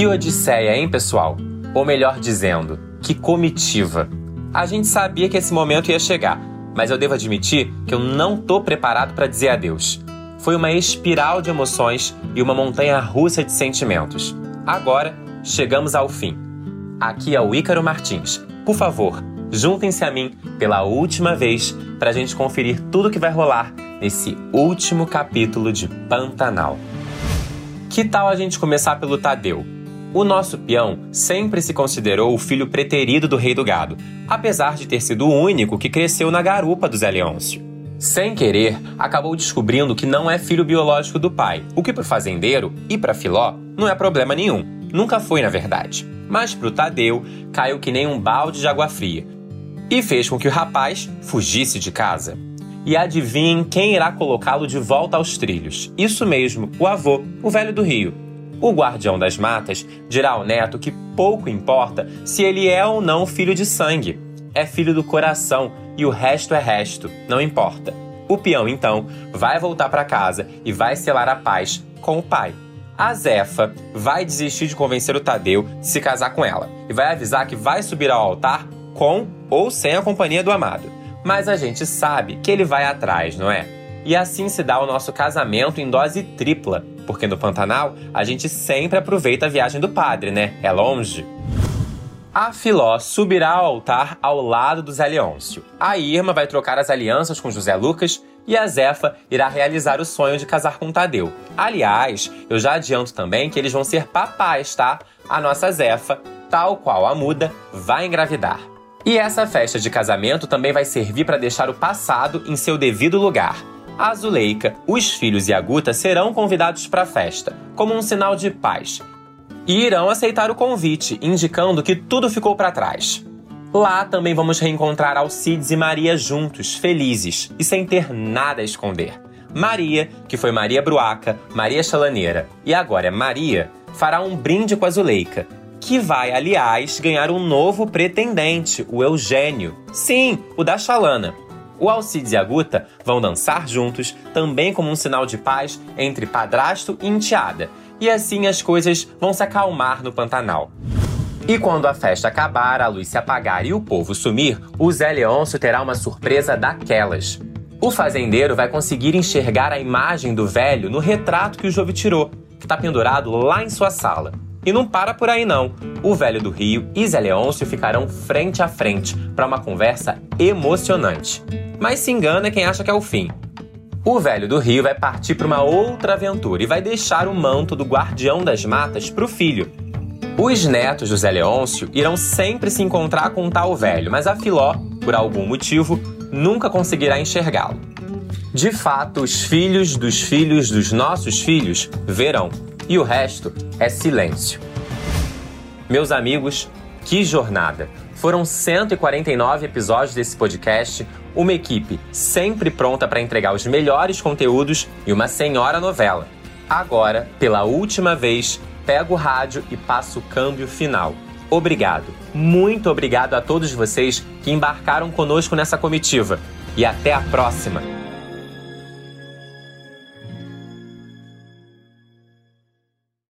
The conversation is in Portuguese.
Que odisseia, hein, pessoal? Ou melhor dizendo, que comitiva. A gente sabia que esse momento ia chegar, mas eu devo admitir que eu não tô preparado para dizer adeus. Foi uma espiral de emoções e uma montanha russa de sentimentos. Agora, chegamos ao fim. Aqui é o Ícaro Martins. Por favor, juntem-se a mim pela última vez para a gente conferir tudo que vai rolar nesse último capítulo de Pantanal. Que tal a gente começar pelo Tadeu? O nosso peão sempre se considerou o filho preterido do rei do gado, apesar de ter sido o único que cresceu na garupa do Zé Leôncio. Sem querer, acabou descobrindo que não é filho biológico do pai, o que para o fazendeiro e para Filó não é problema nenhum. Nunca foi, na verdade. Mas para o Tadeu, caiu que nem um balde de água fria. E fez com que o rapaz fugisse de casa. E adivinhem quem irá colocá-lo de volta aos trilhos. Isso mesmo, o avô, o velho do Rio, o guardião das matas dirá ao neto que pouco importa se ele é ou não filho de sangue. É filho do coração e o resto é resto, não importa. O peão, então, vai voltar para casa e vai selar a paz com o pai. A Zefa vai desistir de convencer o Tadeu de se casar com ela e vai avisar que vai subir ao altar com ou sem a companhia do amado. Mas a gente sabe que ele vai atrás, não é? E assim se dá o nosso casamento em dose tripla, porque no Pantanal a gente sempre aproveita a viagem do padre, né? É longe. A Filó subirá ao altar ao lado do Zé Leôncio. A Irma vai trocar as alianças com José Lucas e a Zefa irá realizar o sonho de casar com Tadeu. Aliás, eu já adianto também que eles vão ser papais, tá? A nossa Zefa, tal qual a muda, vai engravidar. E essa festa de casamento também vai servir para deixar o passado em seu devido lugar a Zuleika, os filhos e a Guta serão convidados para a festa, como um sinal de paz. E irão aceitar o convite, indicando que tudo ficou para trás. Lá também vamos reencontrar Alcides e Maria juntos, felizes e sem ter nada a esconder. Maria, que foi Maria Bruaca, Maria Chalaneira e agora é Maria, fará um brinde com a Zuleika, que vai, aliás, ganhar um novo pretendente, o Eugênio. Sim, o da Chalana. O Alcides e a Guta vão dançar juntos, também como um sinal de paz entre padrasto e enteada. E assim as coisas vão se acalmar no Pantanal. E quando a festa acabar, a luz se apagar e o povo sumir, o Zé Leôncio terá uma surpresa daquelas. O fazendeiro vai conseguir enxergar a imagem do velho no retrato que o Jove tirou, que está pendurado lá em sua sala. E não para por aí não. O velho do Rio e Zé Leôncio ficarão frente a frente para uma conversa emocionante. Mas se engana quem acha que é o fim. O velho do Rio vai partir para uma outra aventura e vai deixar o manto do guardião das matas para o filho. Os netos do Zé Leôncio irão sempre se encontrar com o tal velho, mas a Filó, por algum motivo, nunca conseguirá enxergá-lo. De fato, os filhos dos filhos dos nossos filhos verão, e o resto é silêncio. Meus amigos, que jornada! Foram 149 episódios desse podcast, uma equipe sempre pronta para entregar os melhores conteúdos e uma senhora novela. Agora, pela última vez, pego o rádio e passo o câmbio final. Obrigado, muito obrigado a todos vocês que embarcaram conosco nessa comitiva. E até a próxima!